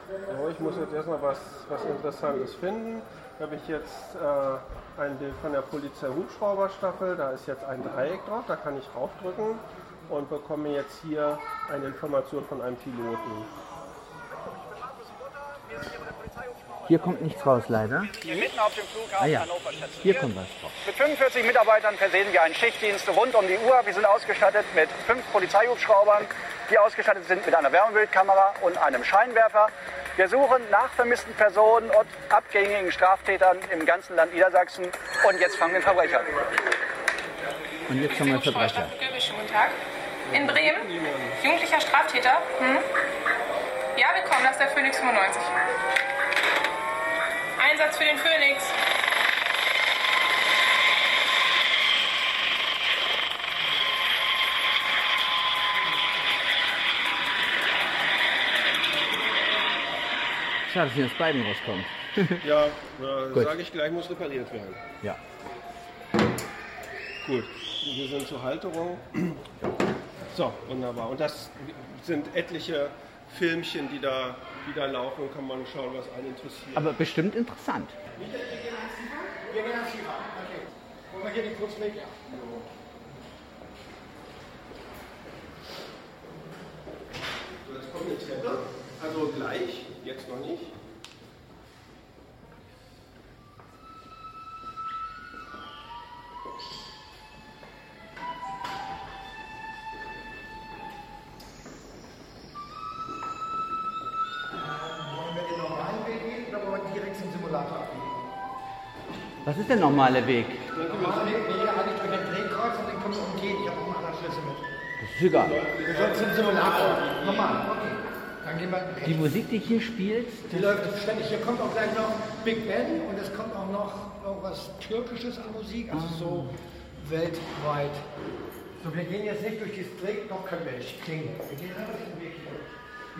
So, ich muss jetzt erstmal was, was Interessantes finden. Da habe ich jetzt äh, ein Bild von der Polizei-Hubschrauberstaffel. Da ist jetzt ein Dreieck drauf, da kann ich draufdrücken und bekomme jetzt hier eine Information von einem Piloten. Hier kommt nichts raus, leider. Hier mitten auf dem Flughafen Ah ja, Hannover stationiert. hier kommt was drauf. Mit 45 Mitarbeitern versehen wir einen Schichtdienst rund um die Uhr. Wir sind ausgestattet mit fünf Polizeihubschraubern, die ausgestattet sind mit einer Wärmebildkamera und einem Scheinwerfer. Wir suchen nach vermissten Personen und abgängigen Straftätern im ganzen Land Niedersachsen. Und jetzt fangen wir Verbrecher an. Und jetzt haben wir Verbrecher. Guten Tag. In Bremen? Jugendlicher Straftäter? Hm? Ja, wir kommen, das ist der Phoenix 95. Einsatz für den Phoenix. Schade, dass hier aus beiden rauskommt. Ja, äh, Gut. sage ich gleich, muss repariert werden. Ja. Gut, wir sind zur Halterung. So, wunderbar. Und das sind etliche Filmchen, die da, die da laufen. Kann man schauen, was einen interessiert. Aber bestimmt interessant. Wir gehen ans Tiefer. Okay. Wollen wir hier den kurzen Weg? Ja. So, jetzt kommt eine Treppe. Also gleich, jetzt noch nicht. Was ist der normale Weg? Normaler Weg wäre hier eigentlich durch den Drehkreuz und dann kommt man umgehen. Ich habe auch einen anderen Schlüssel mit. Das ist egal. Wir sollten zum Simulator. Normal, okay. Dann gehen wir Die. Musik, die hier spielt, Die läuft ständig. Hier kommt auch gleich noch Big Ben und es kommt auch noch irgendwas Türkisches an Musik, also so weltweit. So, wir gehen jetzt nicht durch dieses Dreh, doch können wir nicht klingen. Wir gehen einfach diesen Weg hier.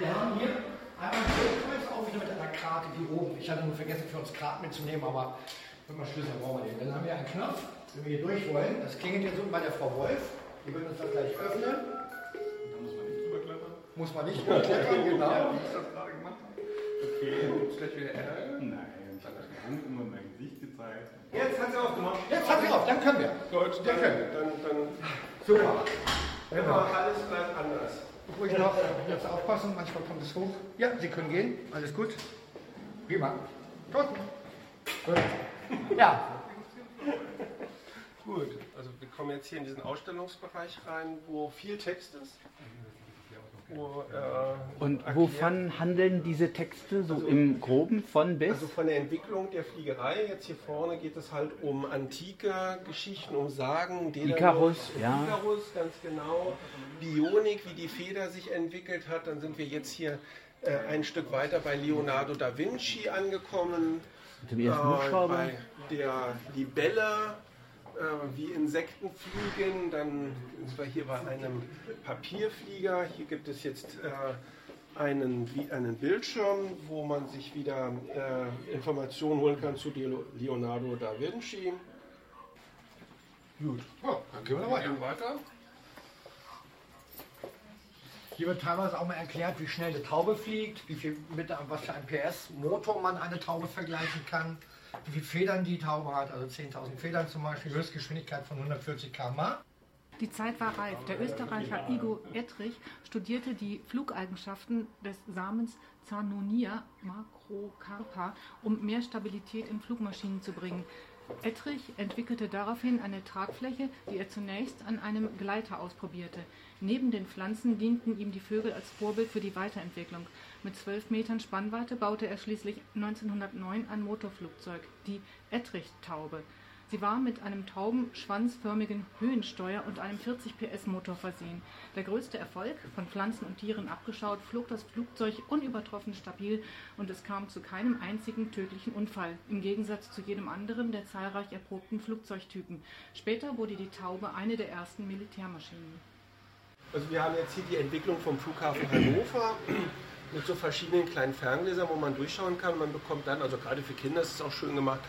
Wir haben hier einmal ein Drehkreuz, auch wieder mit einer Karte wie oben. Ich hatte nur vergessen, für uns Karten mitzunehmen, aber wenn wir Schlüssel brauchen wir den. Dann haben wir einen Knopf, wenn wir hier durch wollen. Das klingelt jetzt unten bei der Frau Wolf. Die wird uns das gleich öffnen. Muss man nicht überklettern, genau. Okay, gibt's gleich wieder Ärger? Nein, ich habe Hand immer mein Gesicht gezeigt. Jetzt hat sie aufgemacht. Jetzt hat sie auf, dann können wir. Gut, dann, dann, dann, Super. dann aber alles bleibt anders. Ruhig noch jetzt aufpassen, manchmal kommt es hoch. Ja, Sie können gehen. Alles gut. Prima. Gut. Gut. Ja. Gut, also wir kommen jetzt hier in diesen Ausstellungsbereich rein, wo viel Text ist. Wo, äh, und erklärt- wovon handeln diese Texte so im Groben von bis? Also von der Entwicklung der Fliegerei, jetzt hier vorne geht es halt um antike Geschichten, um Sagen, Daedalus, Icarus, ja. Icarus, ganz genau, Bionik, wie die Feder sich entwickelt hat. Dann sind wir jetzt hier äh, ein Stück weiter bei Leonardo da Vinci angekommen. Mit dem ersten Äh, Hubschrauber? bei der Libelle, äh, wie Insekten fliegen. Dann sind wir hier bei einem Papierflieger. Hier gibt es jetzt äh, einen, wie einen Bildschirm, wo man sich wieder äh, Informationen holen kann zu Leo- Leonardo da Vinci. Gut, Oh, dann gehen wir noch weiter. Hier wird teilweise auch mal erklärt, wie schnell eine Taube fliegt, wie viel mit was für ein PS-Motor man eine Taube vergleichen kann, wie viele Federn die Taube hat, also 10.000 Federn zum Beispiel, Höchstgeschwindigkeit von 140 km/h. Die Zeit war reif. Der Österreicher Igo Ettrich studierte die Flugeigenschaften des Samens Zanonia macrocarpa, um mehr Stabilität in Flugmaschinen zu bringen. Ettrich entwickelte daraufhin eine Tragfläche, die er zunächst an einem Gleiter ausprobierte. Neben den Pflanzen dienten ihm die Vögel als Vorbild für die Weiterentwicklung. Mit 12 Metern Spannweite baute er schließlich 1909 ein Motorflugzeug, die Ettrich-Taube. Sie war mit einem taubenschwanzförmigen Höhensteuer und einem 40 PS Motor versehen. Der größte Erfolg, von Pflanzen und Tieren abgeschaut, flog das Flugzeug unübertroffen stabil und es kam zu keinem einzigen tödlichen Unfall, im Gegensatz zu jedem anderen der zahlreich erprobten Flugzeugtypen. Später wurde die Taube eine der ersten Militärmaschinen. Also wir haben jetzt hier die Entwicklung vom Flughafen Hannover mit so verschiedenen kleinen Ferngläsern, wo man durchschauen kann. Man bekommt dann, also gerade für Kinder ist es auch schön gemacht,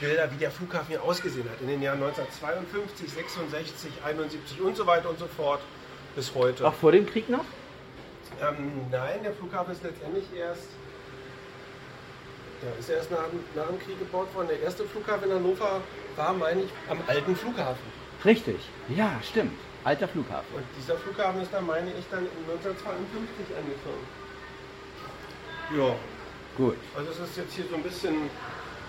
Bilder, wie der Flughafen hier ausgesehen hat in den Jahren 1952, 66, 71 und so weiter und so fort bis heute. Auch vor dem Krieg noch? Ähm, nein, der Flughafen ist letztendlich erst, ja, ist erst nach, nach dem Krieg gebaut worden. Der erste Flughafen in Hannover war, meine ich, am alten Flughafen. Richtig. Ja, stimmt. Alter Flughafen. Und dieser Flughafen ist dann, meine ich, dann 1952 angefangen. Ja, Gut. also es ist jetzt hier so ein bisschen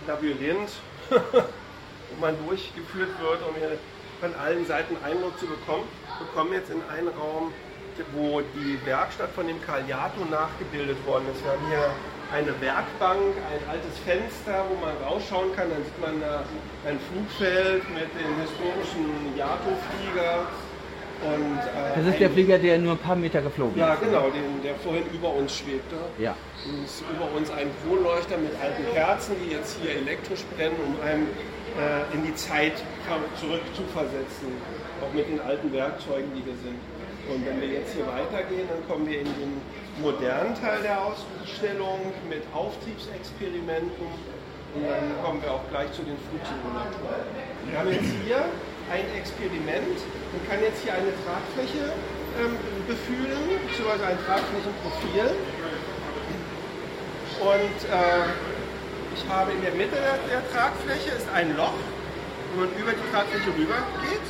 Labyrinth, wo man durchgeführt wird, um hier von allen Seiten Eindruck zu bekommen. Wir kommen jetzt in einen Raum, wo die Werkstatt von dem Karl Jato nachgebildet worden ist. Wir haben hier eine Werkbank, ein altes Fenster, wo man rausschauen kann. Dann sieht man da ein Flugfeld mit dem historischen Jato-Flieger. Und, äh, Das ist der Flieger, der nur ein paar Meter geflogen Ja, ist. genau, den, der vorhin über uns schwebte. Ja. Und es ist über uns ein Kronleuchter mit alten Kerzen, die jetzt hier elektrisch brennen, um einem äh, in die Zeit zurück zu versetzen. Auch mit den alten Werkzeugen, die wir sind. Und wenn wir jetzt hier weitergehen, dann kommen wir in den modernen Teil der Ausstellung mit Auftriebsexperimenten. Und dann kommen wir auch gleich zu den Flugsimulatoren. Wir haben jetzt hier ein Experiment. Man kann jetzt hier eine Tragfläche ähm, befühlen, beziehungsweise ein Tragflächenprofil. Und äh, ich habe in der Mitte der, der Tragfläche ist ein Loch, wo man über die Tragfläche rüber geht.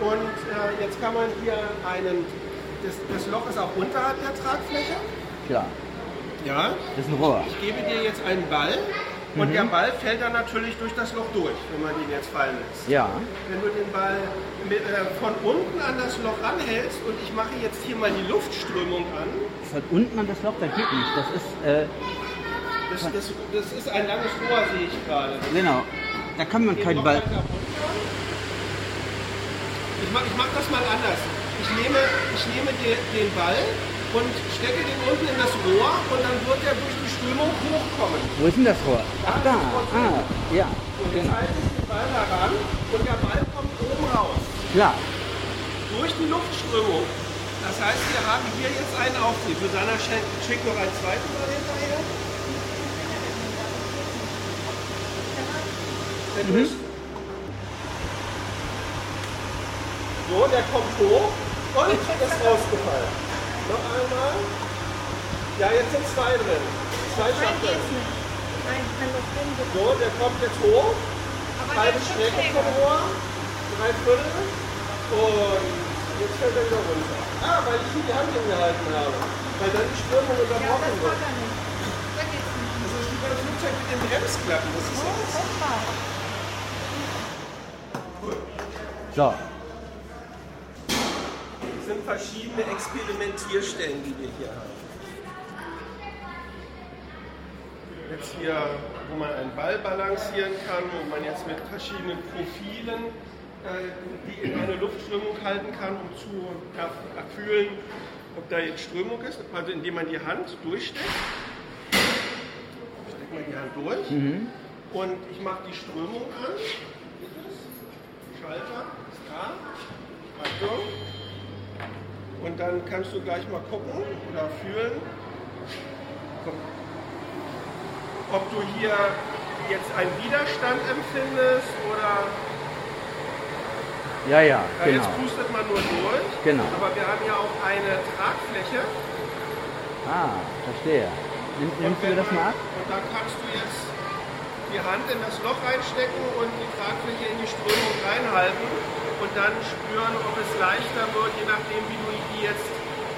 Und äh, jetzt kann man hier einen, das, das Loch ist auch unterhalb der Tragfläche. Klar. Ja. Das ist ein Rohr. Ich gebe dir jetzt einen Ball und der Ball fällt dann natürlich durch das Loch durch, wenn man den jetzt fallen lässt. Ja. Wenn du den Ball mit, äh, von unten an das Loch ranhältst und ich mache jetzt hier mal die Luftströmung an, Von unten an das Loch, das geht nicht. Das ist, äh, das, das, das ist ein langes Rohr, sehe ich gerade. genau. Da kann man den keinen Ball. Ich mach, ich mach das mal anders. Ich nehme, ich nehme den Ball und stecke den unten in das Rohr und dann wird er durch die Strömung hochkommen. Wo ist denn das Rohr? Ach da. Ah, ja. Und jetzt Genau. halte ich den Ball heran und der Ball kommt oben raus. Klar. Durch die Luftströmung. Das heißt, wir haben hier jetzt einen Auftrieb. Susanna schickt noch einen zweiten Ball hinterher. Mhm. So, der kommt hoch und ist rausgefallen. Noch einmal. Ja, jetzt sind zwei drin. Zwei Schachteln. So, der kommt jetzt hoch. Halbe Strecke vom Rohr. Drei Viertel. Und jetzt fällt er wieder runter. Ah, weil ich hier die Hand hingehalten habe. Weil dann die Strömung unterbrochen wird. Das ist wie beim Flugzeug mit den Bremsklappen. Das ist jetzt. So. Das sind verschiedene Experimentierstellen, die wir hier haben. Jetzt hier, wo man einen Ball balancieren kann, wo man jetzt mit verschiedenen Profilen äh, die in eine Luftströmung halten kann, um zu erf- erfühlen, ob da jetzt Strömung ist, also indem man die Hand durchsteckt. Ich stecke mal die Hand durch und ich mache die Strömung an. Schalter ist da. Achtung. Und dann kannst du gleich mal gucken oder fühlen, ob du hier jetzt einen Widerstand empfindest oder Ja, ja, genau. jetzt pustet man nur durch. Genau. Aber wir haben ja auch eine Tragfläche. Ah, verstehe. Nimm, nimmst du das mal ab? Und dann kannst du jetzt die Hand in das Loch reinstecken und die Tragfläche in die Strömung reinhalten und dann spüren, ob es leichter wird, je nachdem, wie du die jetzt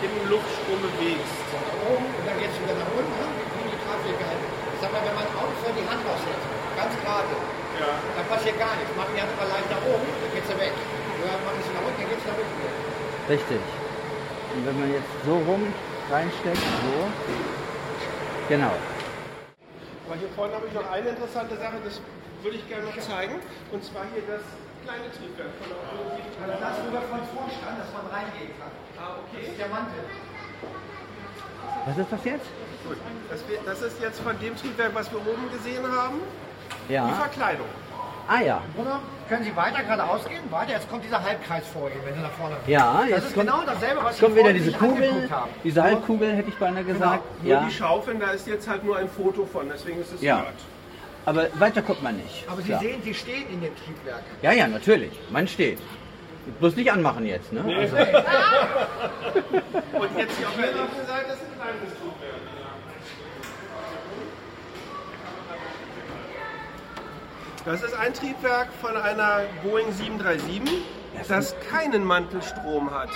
im Luftstrom bewegst. oben und dann geht es wieder nach unten, wie die Tragfläche halten. Sag mal, wenn man vor die Hand raushält, ganz gerade, Ja. dann passiert gar nichts. Mach die Hand mal leicht nach oben, dann geht sie weg. Oder mach ich sie nach unten, dann geht sie nach unten weg. Richtig. Und wenn man jetzt so rum reinsteckt, so. Genau. Aber hier vorne habe ich noch eine interessante Sache, das würde ich gerne noch zeigen. Und zwar hier das kleine Triebwerk von der Auto Also das, wo wir von vorstand, dass man reingehen kann. Ah, Das okay. ist der Mantel. Was ist das jetzt? Gut. Das, das ist jetzt von dem Triebwerk, was wir oben gesehen haben, die Ja. Verkleidung. Ah ja. Oder können Sie weiter geradeaus gehen? Weiter, jetzt kommt dieser Halbkreis vor Ihnen, wenn Sie nach vorne gehen. Ja, Das jetzt ist kommt, genau dasselbe, was jetzt kommt Sie wieder diese Kugel, angeguckt haben. diese Halbkugel hätte ich beinahe gesagt. Nur Ja. die Schaufeln, da ist jetzt halt nur ein Foto von, deswegen ist es Ja. Aber weiter kommt man nicht. Aber Sie Klar. sehen, Sie stehen in dem Triebwerk. Ja, ja, natürlich. Man steht. Bloß nicht anmachen jetzt, ne? Also, Und jetzt hier auf der linken Seite ist ein kleines Triebwerk. Das ist ein Triebwerk von einer Boeing 737, das keinen Mantelstrom hat.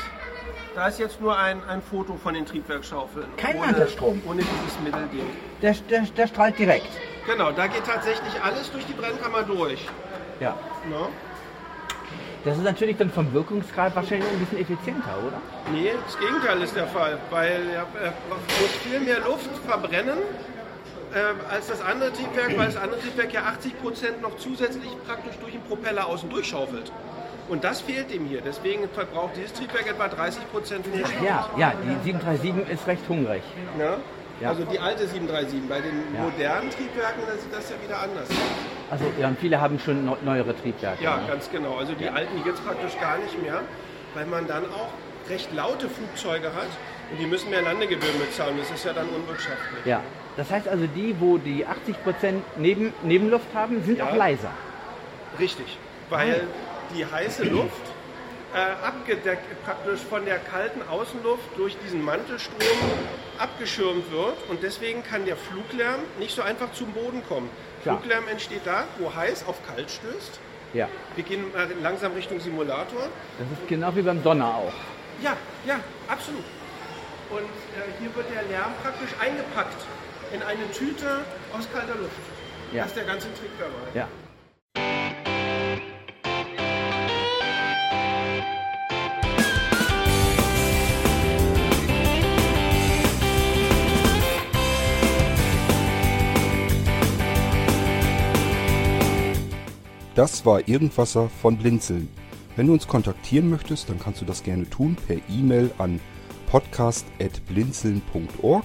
Da ist jetzt nur ein, ein Foto von den Triebwerksschaufeln. Kein ohne, Mantelstrom? Ohne dieses Mittelding. der, der, der strahlt direkt. Genau, da geht tatsächlich alles durch die Brennkammer durch. Ja. Ne? Das ist natürlich dann vom Wirkungsgrad wahrscheinlich ein bisschen effizienter, oder? Nee, das Gegenteil ist der Fall, weil er er muss viel mehr Luft verbrennen äh, als das andere Triebwerk, weil das andere Triebwerk ja 80% noch zusätzlich praktisch durch den Propeller außen durchschaufelt. Und das fehlt ihm hier. Deswegen verbraucht dieses Triebwerk etwa 30% mehr Sprit. Ja, ja, die 737 ist recht hungrig. Ne? Ja. Also die alte 737. Bei den Ja. modernen Triebwerken sieht das ja wieder anders. Also ja, viele haben schon neu- neuere Triebwerke. Ja, ne? ganz genau. Also die alten es praktisch gar nicht mehr, weil man dann auch recht laute Flugzeuge hat und die müssen mehr Landegebühren bezahlen. Das ist ja dann unwirtschaftlich. Ja. Das heißt also, die, wo die 80% Neben, Nebenluft haben, sind Ja. auch leiser. Richtig, weil die heiße Luft äh, abgedeckt praktisch von der kalten Außenluft durch diesen Mantelstrom abgeschirmt wird und deswegen kann der Fluglärm nicht so einfach zum Boden kommen. Klar. Fluglärm entsteht da, wo heiß auf kalt stößt. Ja. Wir gehen mal langsam Richtung Simulator. Das ist genau wie beim Donner auch. Ja, ja, absolut. Und äh, hier wird der Lärm praktisch eingepackt in eine Tüte aus kalter Luft. Ja. Das ist der ganze Trick dabei. Ja. Das war Irgendwasser von Blinzeln. Wenn du uns kontaktieren möchtest, dann kannst du das gerne tun per E-Mail an podcast.blinzeln.org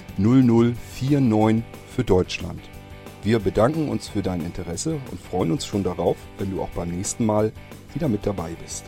0049 für Deutschland. Wir bedanken uns für dein Interesse und freuen uns schon darauf, wenn du auch beim nächsten Mal wieder mit dabei bist.